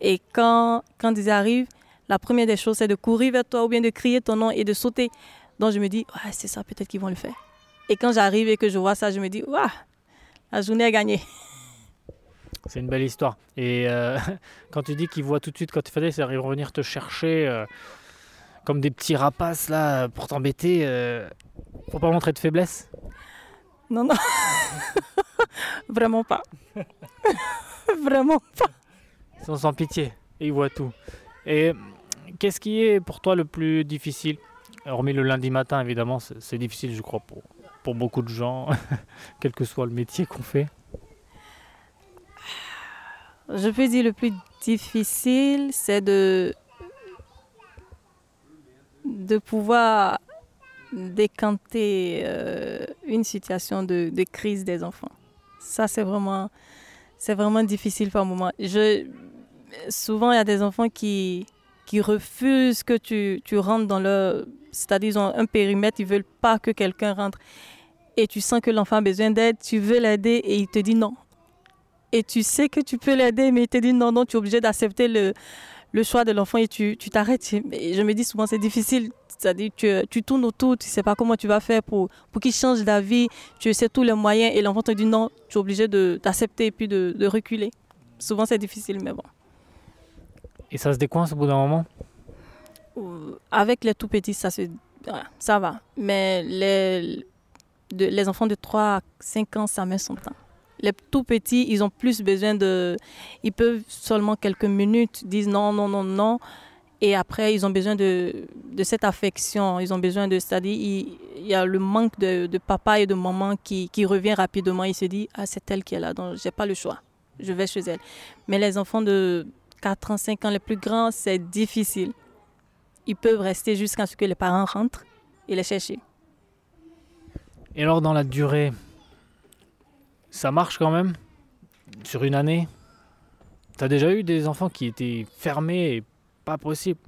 S2: Et quand, quand ils arrivent, la première des choses, c'est de courir vers toi ou bien de crier ton nom et de sauter. Donc je me dis, ouais, c'est ça, peut-être qu'ils vont le faire. Et quand j'arrive et que je vois ça, je me dis, waouh, la journée est gagnée.
S1: C'est une belle histoire. Et euh, quand tu dis qu'ils voient tout de suite quand tu fais ça, ils vont venir te chercher. Euh, comme des petits rapaces là pour t'embêter. Euh, faut pas montrer de faiblesse?
S2: Non, non. Vraiment pas. Vraiment pas.
S1: Ils sont sans pitié et ils voient tout. Et qu'est-ce qui est pour toi le plus difficile? Hormis le lundi matin, évidemment, c'est difficile, je crois, pour, pour beaucoup de gens, quel que soit le métier qu'on fait.
S2: Je peux dire le plus difficile, c'est de de pouvoir décanter euh, une situation de, crise des enfants. Ça, c'est vraiment, c'est vraiment difficile par moment. Je, souvent, il y a des enfants qui, qui refusent que tu, tu rentres dans leur... C'est-à-dire, ils ont un périmètre, ils veulent pas que quelqu'un rentre. Et tu sens que l'enfant a besoin d'aide, tu veux l'aider et il te dit non. Et tu sais que tu peux l'aider, mais il te dit non, non, tu es obligé d'accepter le, le choix de l'enfant et tu t'arrêtes. je me dis souvent, c'est difficile. C'est-à-dire que tu, tournes autour, tu ne sais pas comment tu vas faire pour, pour qu'il change d'avis. Tu sais tous les moyens et l'enfant te dit non, tu es obligé d'accepter et puis de, de reculer. Souvent, c'est difficile, mais bon.
S1: Et ça se décoince au bout d'un moment?
S2: Euh, Avec les tout petits, ça, se, ça va. Mais les, les enfants de 3 à 5 ans, ça met son temps. Les tout petits, ils ont plus besoin de... Ils peuvent seulement quelques minutes dire non, non, non, non. Et après, ils ont besoin de, cette affection. Ils ont besoin de... C'est-à-dire, il, y a le manque de, papa et de maman qui, qui revient rapidement. Il se dit, ah, c'est elle qui est là, donc j'ai pas le choix. Je vais chez elle. Mais les enfants de 4 ans, 5 ans, les plus grands, c'est difficile. ils peuvent rester jusqu'à ce que les parents rentrent et les chercher.
S1: Et alors dans la durée, ça marche quand même? Sur une année? T'as déjà eu des enfants qui étaient fermés et pas possible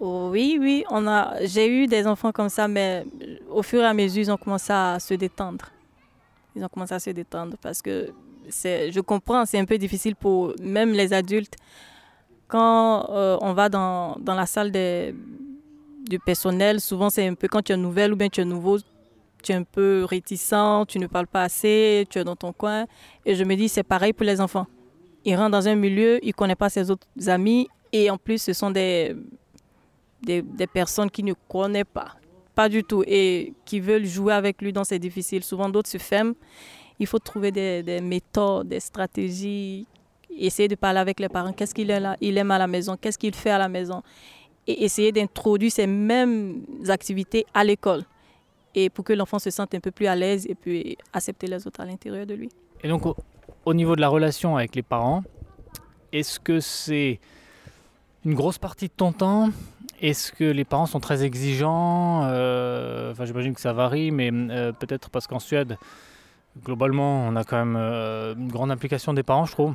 S2: oh, Oui, oui, on a, j'ai eu des enfants comme ça, mais au fur et à mesure, ils ont commencé à se détendre. Ils ont commencé à se détendre parce que c'est, je comprends, c'est un peu difficile pour même les adultes. Quand euh, on va dans, dans la salle des, du personnel, souvent c'est un peu quand tu es nouvelle ou bien tu es nouveau, tu es un peu réticent, tu ne parles pas assez, tu es dans ton coin. Et je me dis, c'est pareil pour les enfants. Ils rentrent dans un milieu, ils ne connaissent pas ses autres amis, et en plus, ce sont des, des, personnes qui ne connaissent pas, pas du tout, et qui veulent jouer avec lui, donc c'est difficile. Souvent, d'autres se ferment. Il faut trouver des, des méthodes, des stratégies, essayer de parler avec les parents. Qu'est-ce qu'il il aime à la maison Qu'est-ce qu'il fait à la maison? Et essayer d'introduire ces mêmes activités à l'école et pour que l'enfant se sente un peu plus à l'aise et puis accepter les autres à l'intérieur de lui.
S1: Et donc, au, niveau de la relation avec les parents, est-ce que c'est une grosse partie de ton temps? Est-ce que les parents sont très exigeants? Euh, j'imagine que ça varie, mais euh, peut-être parce qu'en Suède, globalement, on a quand même euh, une grande implication des parents, je trouve.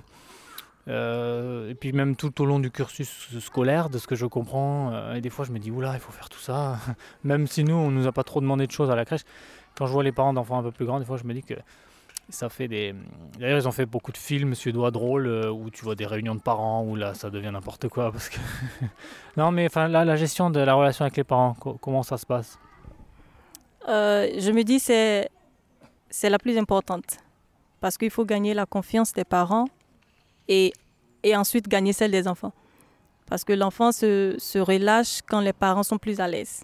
S1: Euh, et puis même tout au long du cursus scolaire, de ce que je comprends, euh, et des fois je me dis, oula, il faut faire tout ça. même si nous, on nous a pas trop demandé de choses à la crèche. Quand je vois les parents d'enfants un peu plus grands, des fois je me dis que ça fait des... D'ailleurs, ils ont fait beaucoup de films suédois drôles euh, où tu vois des réunions de parents, où là, ça devient n'importe quoi. Non, mais enfin, là, la gestion de la relation avec les parents, comment ça se passe?
S2: Je me dis, c'est la plus importante. Parce qu'il faut gagner la confiance des parents et, ensuite gagner celle des enfants. Parce que l'enfant se, se, relâche quand les parents sont plus à l'aise.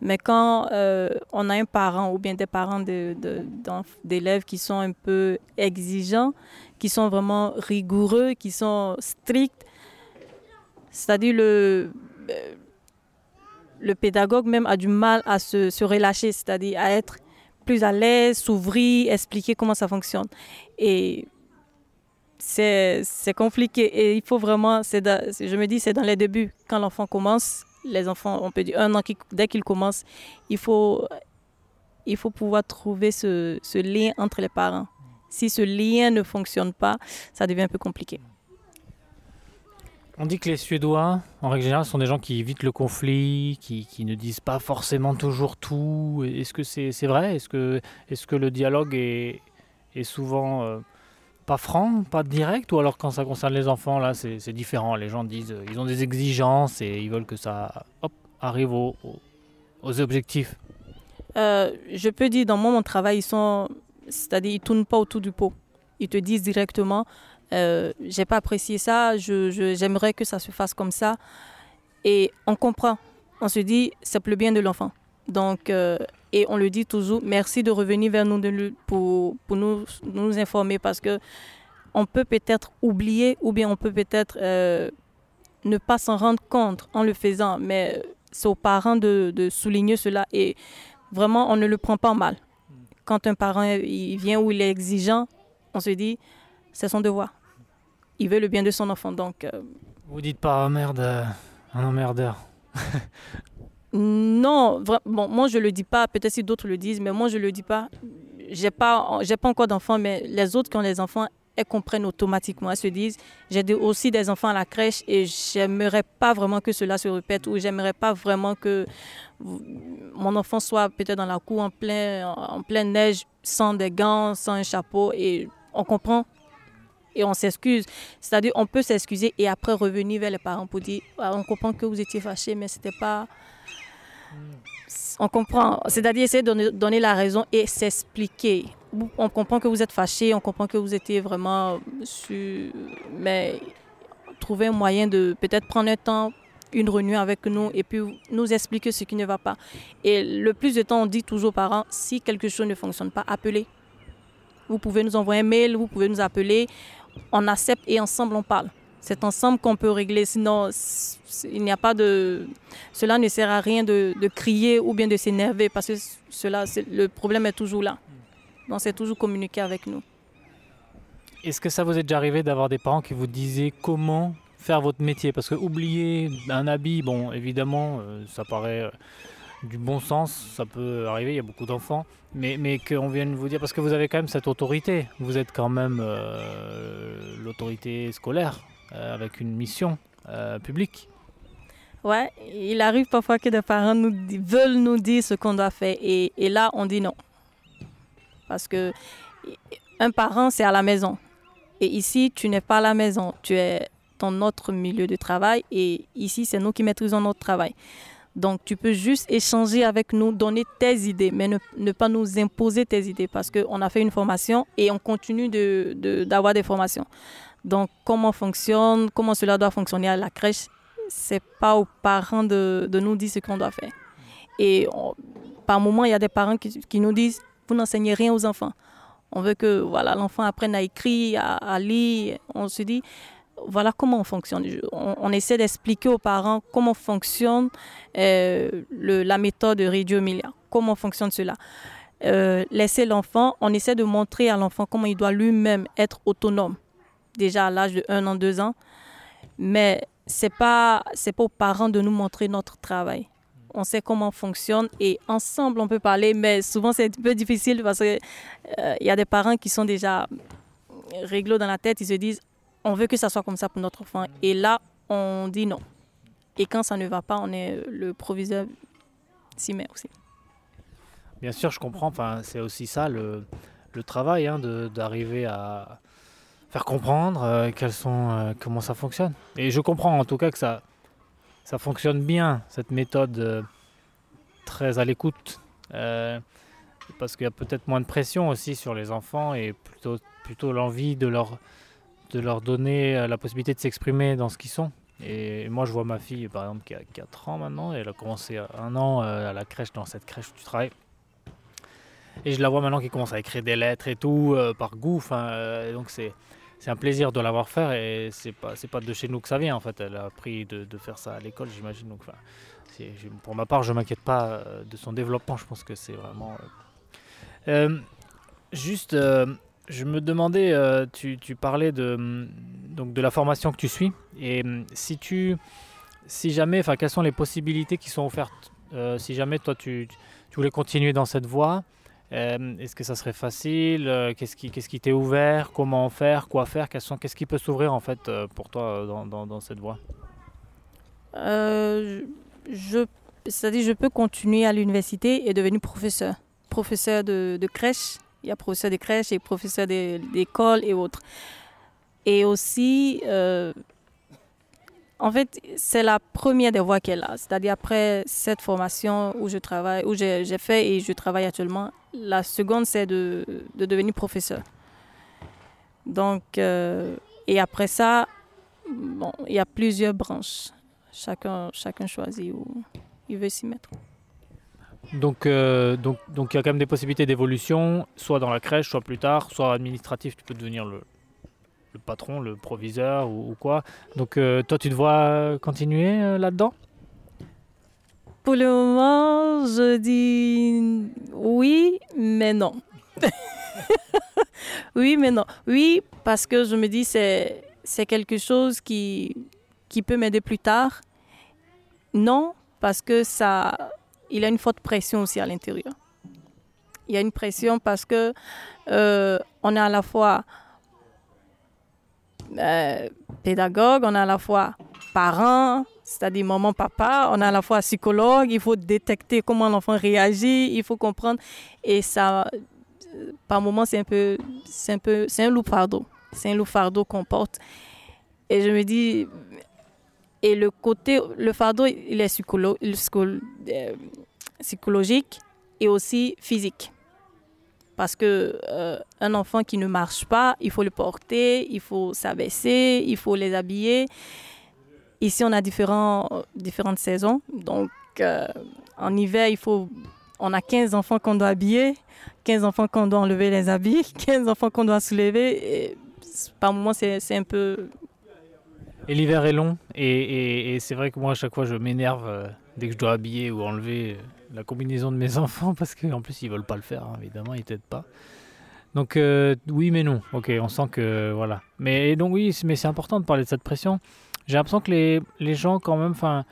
S2: Mais quand euh, on a un parent ou bien des parents d'élèves qui sont un peu exigeants, qui sont vraiment rigoureux, qui sont stricts, c'est-à-dire le, le pédagogue même a du mal à se, se relâcher, c'est-à-dire à être plus à l'aise, s'ouvrir, expliquer comment ça fonctionne. Et c'est compliqué et il faut vraiment, je me dis, c'est dans les débuts. Quand l'enfant commence, les enfants, on peut dire un an, dès qu'ils commencent, il faut, il faut pouvoir trouver ce, lien entre les parents. Si ce lien ne fonctionne pas, ça devient un peu compliqué.
S1: On dit que les Suédois, en règle générale, sont des gens qui évitent le conflit, qui, ne disent pas forcément toujours tout. Est-ce que c'est vrai? Est-ce que, le dialogue est, est souvent... Euh, pas franc, pas direct, ou alors quand ça concerne les enfants, là, c'est différent. Les gens disent, euh, ils ont des exigences et ils veulent que ça arrive aux, objectifs.
S2: Euh, je peux dire, dans mon travail, ils sont, c'est-à-dire, ils tournent pas autour du pot. Ils te disent directement, euh, j'ai pas apprécié ça, j'aimerais je, que ça se fasse comme ça. Et on comprend. On se dit, c'est pour le bien de l'enfant. Donc, et on le dit toujours, merci de revenir vers nous de, pour, pour nous, nous informer parce que on peut peut-être oublier ou bien on peut peut-être euh, ne pas s'en rendre compte en le faisant, mais c'est aux parents de, de, souligner cela et vraiment on ne le prend pas mal. Quand un parent il vient ou il est exigeant, on se dit c'est son devoir. Il veut le bien de son enfant donc. Euh,
S1: Vous dites pas oh merde, un emmerdeur.
S2: Non, moi je le dis pas, peut-être si d'autres le disent, mais moi je le dis pas. J'ai pas, pas encore d'enfants, mais les autres qui ont les enfants, elles comprennent automatiquement. Elles se disent, j'ai aussi des enfants à la crèche et j'aimerais pas vraiment que cela se répète ou j'aimerais pas vraiment que mon enfant soit peut-être dans la cour en plein, en pleine neige, sans des gants, sans un chapeau et on comprend et on s'excuse. C'est-à-dire, on peut s'excuser et après revenir vers les parents pour dire, ah, on comprend que vous étiez fâchés, mais c'était pas on comprend, c'est-à-dire essayer de donner, la raison et s'expliquer. On comprend que vous êtes fâché, on comprend que vous étiez vraiment mais trouver un moyen de peut-être prendre un temps, une réunion avec nous et puis nous expliquer ce qui ne va pas. Et le plus de temps, on dit toujours aux parents, si quelque chose ne fonctionne pas, appelez. Vous pouvez nous envoyer un mail, vous pouvez nous appeler, on accepte et ensemble on parle. C'est ensemble qu'on peut régler. Sinon, il n'y a pas de. Cela ne sert à rien de, crier ou bien de s'énerver parce que cela, le problème est toujours là. Donc, c'est toujours communiquer avec nous.
S1: Est-ce que ça vous est déjà arrivé d'avoir des parents qui vous disaient comment faire votre métier? Parce que oublier un habit, bon, évidemment, euh, ça paraît euh, du bon sens, ça peut arriver, il y a beaucoup d'enfants, mais, mais qu'on vienne vous dire, parce que vous avez quand même cette autorité, vous êtes quand même euh, l'autorité scolaire, avec une mission publique.
S2: Ouais, il arrive parfois que des parents veulent nous dire ce qu'on doit faire, et, là, on dit non. Parce que un parent, c'est à la maison. Et ici, tu n'es pas à la maison, tu es dans notre milieu de travail et ici, c'est nous qui maîtrisons notre travail. Donc, tu peux juste échanger avec nous, donner tes idées, mais ne, pas nous imposer tes idées parce qu'on a fait une formation et on continue d'avoir des formations. Donc, comment fonctionne, comment cela doit fonctionner à la crèche, c'est pas aux parents de, nous dire ce qu'on doit faire. Et par moment, il y a des parents qui, nous disent, vous n'enseignez rien aux enfants. On veut que voilà l'enfant apprenne à écrire, à, lire. On se dit, voilà comment on fonctionne. On, essaie d'expliquer aux parents comment fonctionne euh, la méthode de Radio Emilia, comment fonctionne cela? Euh, laisser l'enfant, on essaie de montrer à l'enfant comment il doit lui-même être autonome, déjà à l'âge de 1 an, 2 ans. Mais ce n'est pas, pas aux parents de nous montrer notre travail on sait comment on fonctionne et ensemble on peut parler, mais souvent c'est un peu difficile parce qu'il euh, y a des parents qui sont déjà réglo dans la tête, ils se disent on veut que ça soit comme ça pour notre enfant. Et là, on dit non. Et quand ça ne va pas, on est le proviseur s'y met aussi.
S1: Bien sûr, je comprends. Enfin, c'est aussi ça le, travail, hein, d'arriver à faire comprendre euh, sont, euh, comment ça fonctionne. Et je comprends en tout cas que ça, ça fonctionne bien, cette méthode euh, très à l'écoute. Parce qu'il y a peut-être moins de pression aussi sur les enfants et plutôt, plutôt l'envie de leur, de leur donner la possibilité de s'exprimer dans ce qu'ils sont. Et moi, je vois ma fille, par exemple, qui a 4 ans maintenant, elle a commencé un an à la crèche, dans cette crèche où tu travailles. Et je la vois maintenant qui commence à écrire des lettres et tout, par goût. donc c'est c'est un plaisir de l'avoir fait et c'est pas c'est pas de chez nous que ça vient en fait. Elle a appris de, faire ça à l'école, j'imagine. Donc, pour ma part, je m'inquiète pas euh, de son développement. Je pense que c'est vraiment. Euh, euh, juste, je me demandais, tu, tu, parlais de donc de la formation que tu suis et si tu si jamais, enfin, quelles sont les possibilités qui sont offertes si jamais toi tu, tu voulais continuer dans cette voie. Euh, est-ce que ça serait facile? Euh, Qu'est-ce qui qui t'est ouvert? Comment faire? Quoi faire? Qu'est-ce qui peut s'ouvrir en fait euh, pour toi dans, cette voie?
S2: Je, C'est-à-dire je peux continuer à l'université et devenir professeur. Professeur de, crèche. Il y a professeur de crèche et professeur d'école et autres. Et aussi, en fait, c'est la première des voies qu'elle a. C'est-à-dire après cette formation où je travaille, où j'ai fait et je travaille actuellement, la seconde, c'est de, de, devenir professeur. Donc, euh, et après ça, bon, il y a plusieurs branches. Chacun, chacun choisit où il veut s'y mettre.
S1: Donc, euh, donc, donc, il y a quand même des possibilités d'évolution, soit dans la crèche, soit plus tard, soit administratif, tu peux devenir le, le patron, le proviseur ou, quoi. Donc euh, toi, tu te vois continuer euh, là-dedans?
S2: Pour le moment, je dis oui, mais non. oui, mais non. Oui, parce que je me dis c'est c'est quelque chose qui qui peut m'aider plus tard. Non, parce que ça il y a une forte pression aussi à l'intérieur. Il y a une pression parce que euh, on est à la fois euh, pédagogue, on a à la fois parent, c'est-à-dire maman, papa, on a à la fois psychologue, il faut détecter comment l'enfant réagit, il faut comprendre. Et ça, par moments, c'est un peu, c'est un peu, c'est un loup fardeau. C'est un loup fardeau qu'on porte. Et je me dis, et le côté, le fardeau, il est euh, psychologique et aussi physique. Parce que euh, un enfant qui ne marche pas, il faut le porter, il faut s'abaisser, il faut les habiller. Ici, on a différents, différentes saisons. Donc, euh, en hiver, il faut, on a 15 enfants qu'on doit habiller, 15 enfants qu'on doit enlever les habits, 15 enfants qu'on doit soulever. Et par moments, c'est un peu...
S1: Et l'hiver est long. Et, c'est vrai que moi, à chaque fois, je m'énerve euh, dès que je dois habiller ou enlever la combinaison de mes enfants parce qu'en plus ils veulent pas le faire, hein, évidemment, ils t'aident pas. Donc euh, oui mais non, ok, on sent que voilà. Mais donc oui, mais c'est important de parler de cette pression. j'ai l'impression que les, les gens quand même, enfin,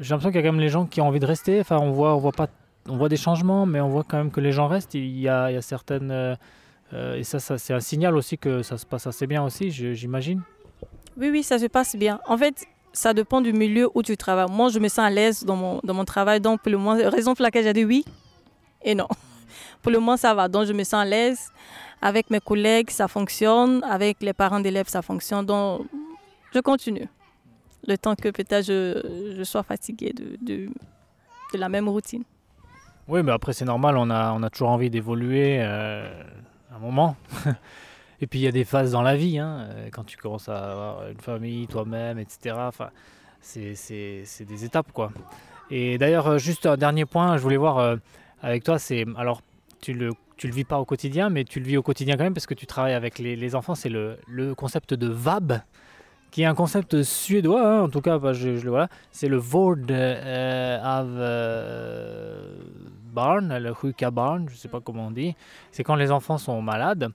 S1: j'ai l'impression qu'il y a quand même les gens qui ont envie de rester. Enfin, on voit, on voit pas, on voit des changements, mais on voit quand même que les gens restent. Il y a, il y a certaines, euh, euh, et ça, ça c'est un signal aussi que ça se passe assez bien aussi, j'imagine.
S2: Oui, oui, ça se passe bien. En fait, ça dépend du milieu où tu travailles. Moi, je me sens à l'aise dans mon, dans mon travail, donc pour le moment, raison pour laquelle j'ai dit oui et non. Pour le moment, ça va. Donc, je me sens à l'aise. Avec mes collègues, ça fonctionne. Avec les parents d'élèves, ça fonctionne. Donc, je continue. Le temps que peut-être je, je sois fatiguée de, de, de la même routine.
S1: Oui, mais après c'est normal, on a, on a toujours envie d'évoluer euh, un moment. Et puis il y a des phases dans la vie, hein, euh, quand tu commences à avoir une famille, toi-même, etc. Enfin, c'est, des étapes, quoi. Et d'ailleurs, euh, juste un dernier point, je voulais voir euh, avec toi, c'est alors tu le tu le vis pas au quotidien, mais tu le vis au quotidien quand même parce que tu travailles avec les, enfants. C'est le, le concept de VAB, qui est un concept suédois, hein, en tout cas, je, le voilà. C'est le Vord euh, av Barn, le Huka Barn, je sais pas comment on dit. C'est quand les enfants sont malades,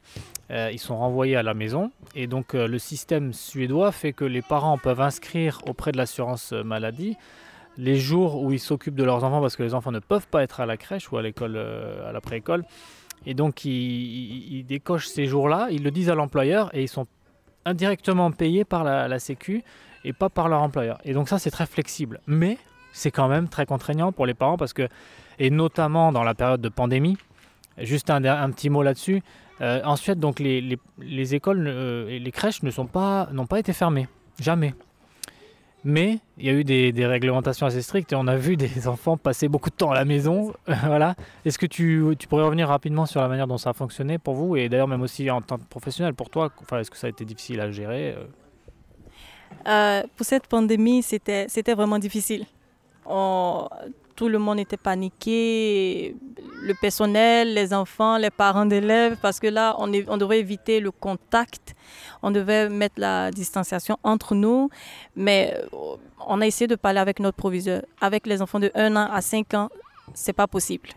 S1: euh, ils sont renvoyés à la maison. Et donc euh, le système suédois fait que les parents peuvent inscrire auprès de l'assurance maladie les jours où ils s'occupent de leurs enfants parce que les enfants ne peuvent pas être à la crèche ou à l'école, euh, à la préécole. Et donc ils décochent ces jours-là, ils le disent à l'employeur et ils sont indirectement payés par la, la Sécu et pas par leur employeur. Et donc ça c'est très flexible. Mais c'est quand même très contraignant pour les parents parce que, et notamment dans la période de pandémie, juste un, petit mot là-dessus, euh, en Suède, donc les, les- les écoles euh, et les crèches ne pas, n'ont pas été fermées. Jamais. Mais il y a eu des, réglementations assez strictes et on a vu des enfants passer beaucoup de temps à la maison. voilà. Est-ce que tu, tu pourrais revenir rapidement sur la manière dont ça a fonctionné pour vous et d'ailleurs même aussi en tant que professionnel pour toi Enfin, est-ce que ça a été difficile à gérer euh?
S2: Euh, pour cette pandémie, c'était vraiment difficile. Tout le monde était paniqué, le personnel, les enfants, les parents d'élèves, parce que là, on, est- on devait éviter le contact, on devait mettre la distanciation entre nous, mais euh, on a essayé de parler avec notre proviseur. Avec les enfants de 1 an à 5 ans, c'est pas possible.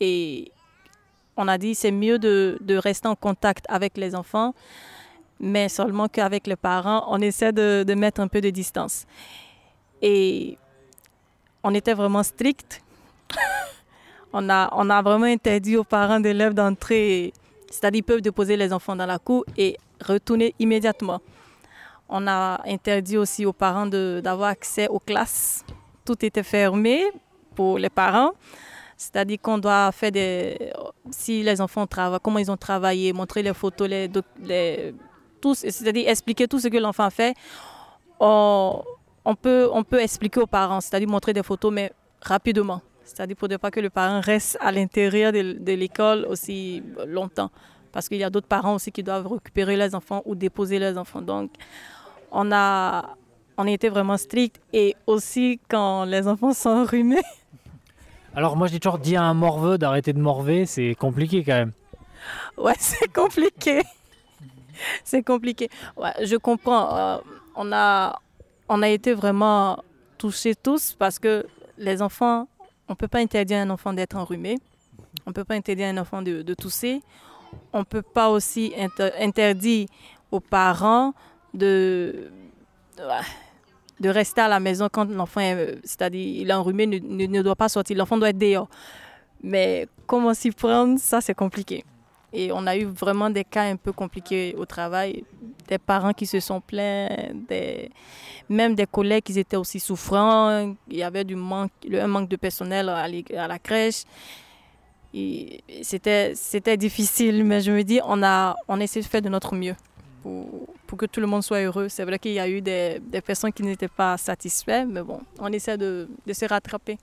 S2: Et on a dit c'est mieux de, de rester en contact avec les enfants mais seulement qu'avec les parents, on essaie de, de mettre un peu de distance. Et on était vraiment strict. on, a, on a vraiment interdit aux parents d'élèves d'entrer, c'est-à-dire ils peuvent déposer les enfants dans la cour et retourner immédiatement. On a interdit aussi aux parents d'avoir accès aux classes. Tout était fermé pour les parents. C'est-à-dire qu'on doit faire des... Si les enfants travaillent, comment ils ont travaillé, montrer les photos, les, les c'est-à-dire expliquer tout ce que l'enfant fait. On, on peut, on peut expliquer aux parents, c'est-à-dire montrer des photos, mais rapidement. C'est-à-dire pour ne pas que le parent reste à l'intérieur de, de l'école aussi longtemps. Parce qu'il y a d'autres parents aussi qui doivent récupérer les enfants ou déposer les enfants. Donc, on a, on a été vraiment strict. Et aussi, quand les enfants sont enrhumés,
S1: Alors moi j'ai toujours dit à un morveux d'arrêter de morver, c'est compliqué quand même.
S2: Ouais, c'est compliqué. c'est compliqué. Ouais, je comprends. Euh, on, a, on a été vraiment touchés tous parce que les enfants, on ne peut pas interdire à un enfant d'être enrhumé. On ne peut pas interdire à un enfant de, tousser. On ne peut pas aussi inter- interdire aux parents de, rester à la maison quand l'enfant est, c'est-à-dire il est enrhumé, ne doit pas sortir. L'enfant doit être dehors. Mais comment s'y prendre, ça c'est compliqué. Et on a eu vraiment des cas un peu compliqués au travail, des parents qui se sont plaints, des, même des collègues qui étaient aussi souffrants. Il y avait du manque, un manque de personnel à, la crèche. C'était difficile, mais je me dis, on a, on a essayé de faire de notre mieux pour, pour que tout le monde soit heureux. C'est vrai qu'il y a eu des, des personnes qui n'étaient pas satisfaites, mais bon, on essaie de, de se rattraper.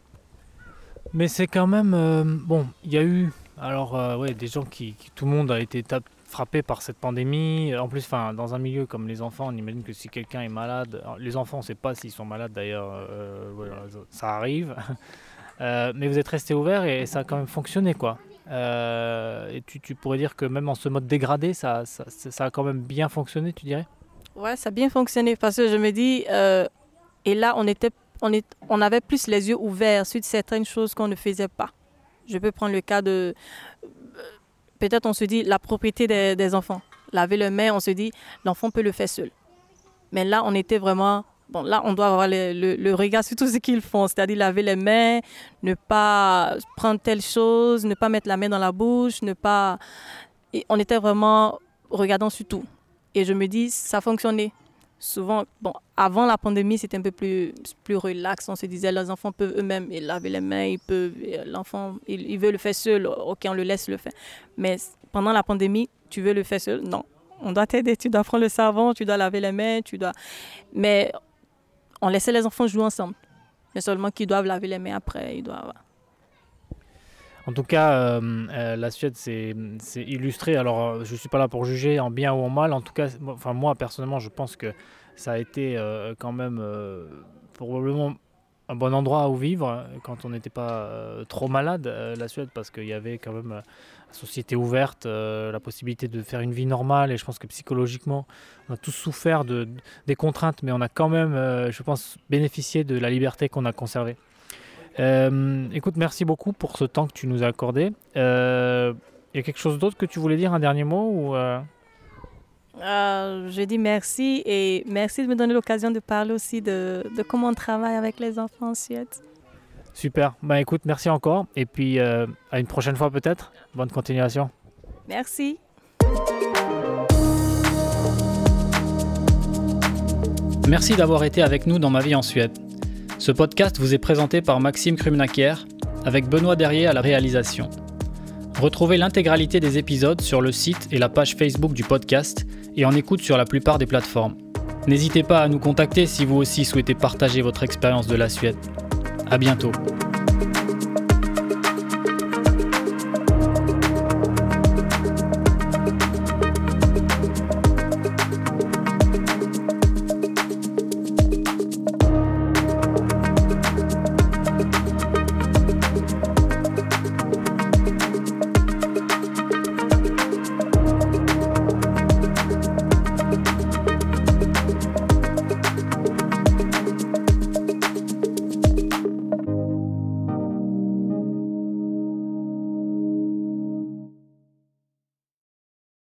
S1: Mais c'est quand même euh, bon. Il y a eu alors euh, ouais des gens qui, qui- tout le monde a été tap- frappé par cette pandémie. En plus, enfin dans un milieu comme les enfants, on imagine que si quelqu'un est malade, alors, les enfants on ne sait pas s'ils sont malades d'ailleurs. euh, voilà, ça arrive. Euh, mais vous êtes resté ouvert et ça a quand même fonctionné quoi. Euh, et tu, tu pourrais dire que même en ce mode dégradé, ça, ça, ça a quand même bien fonctionné, tu dirais?
S2: Ouais, ça a bien fonctionné parce que je me dis, euh, et là, on, était, on, est, on avait plus les yeux ouverts sur certaines choses qu'on ne faisait pas. Je peux prendre le cas de, peut-être on se dit la propriété des, enfants. Laver les mains, on se dit, l'enfant peut le faire seul. Mais là, on était vraiment bon, là, on doit avoir le, regard sur tout ce qu'ils font, c'est-à-dire laver les mains, ne pas prendre telle chose, ne pas mettre la main dans la bouche, ne pas. On était vraiment regardant sur tout. Et je me dis, ça fonctionnait. Souvent, bon, avant la pandémie, c'était un peu plus, plus relax. On se disait, les enfants peuvent eux-mêmes laver les mains, ils peuvent, l'enfant, il, il veut le faire seul, ok, on le laisse le faire. Mais pendant la pandémie, tu veux le faire seul? Non, on doit t'aider, tu dois prendre le savon, tu dois laver les mains, tu dois... Mais on laissait les enfants jouer ensemble. Mais seulement qu'ils doivent laver les mains après, ils doivent...
S1: En tout cas, euh, euh, la Suède, c'est illustré. Alors, euh, je ne suis pas là pour juger en bien ou en mal. En tout cas, enfin, moi, personnellement, je pense que ça a été quand même probablement un bon endroit où vivre quand on n'était pas trop malade, la Suède, parce qu'il y avait quand même société ouverte, la possibilité de faire une vie normale. Et je pense que psychologiquement, on a tous souffert de, des contraintes, mais on a quand même, je pense, bénéficié de la liberté qu'on a conservée. Euh, écoute, merci beaucoup pour ce temps que tu nous as accordé. Il y a quelque chose d'autre que tu voulais dire, un dernier mot ou
S2: je dis merci et merci de me donner l'occasion de parler aussi de, de comment on travaille avec les enfants en Suède.
S1: Super. Bah écoute, merci encore. Et puis euh, à une prochaine fois peut-être. Bonne continuation.
S2: Merci.
S1: Merci d'avoir été avec nous dans Ma vie en Suède. Ce podcast vous est présenté par Maxime Krumnakier avec Benoît Derrier à la réalisation. Retrouvez l'intégralité des épisodes sur le site et la page Facebook du podcast et en écoute sur la plupart des plateformes. N'hésitez pas à nous contacter si vous aussi souhaitez partager votre expérience de la Suède. À bientôt.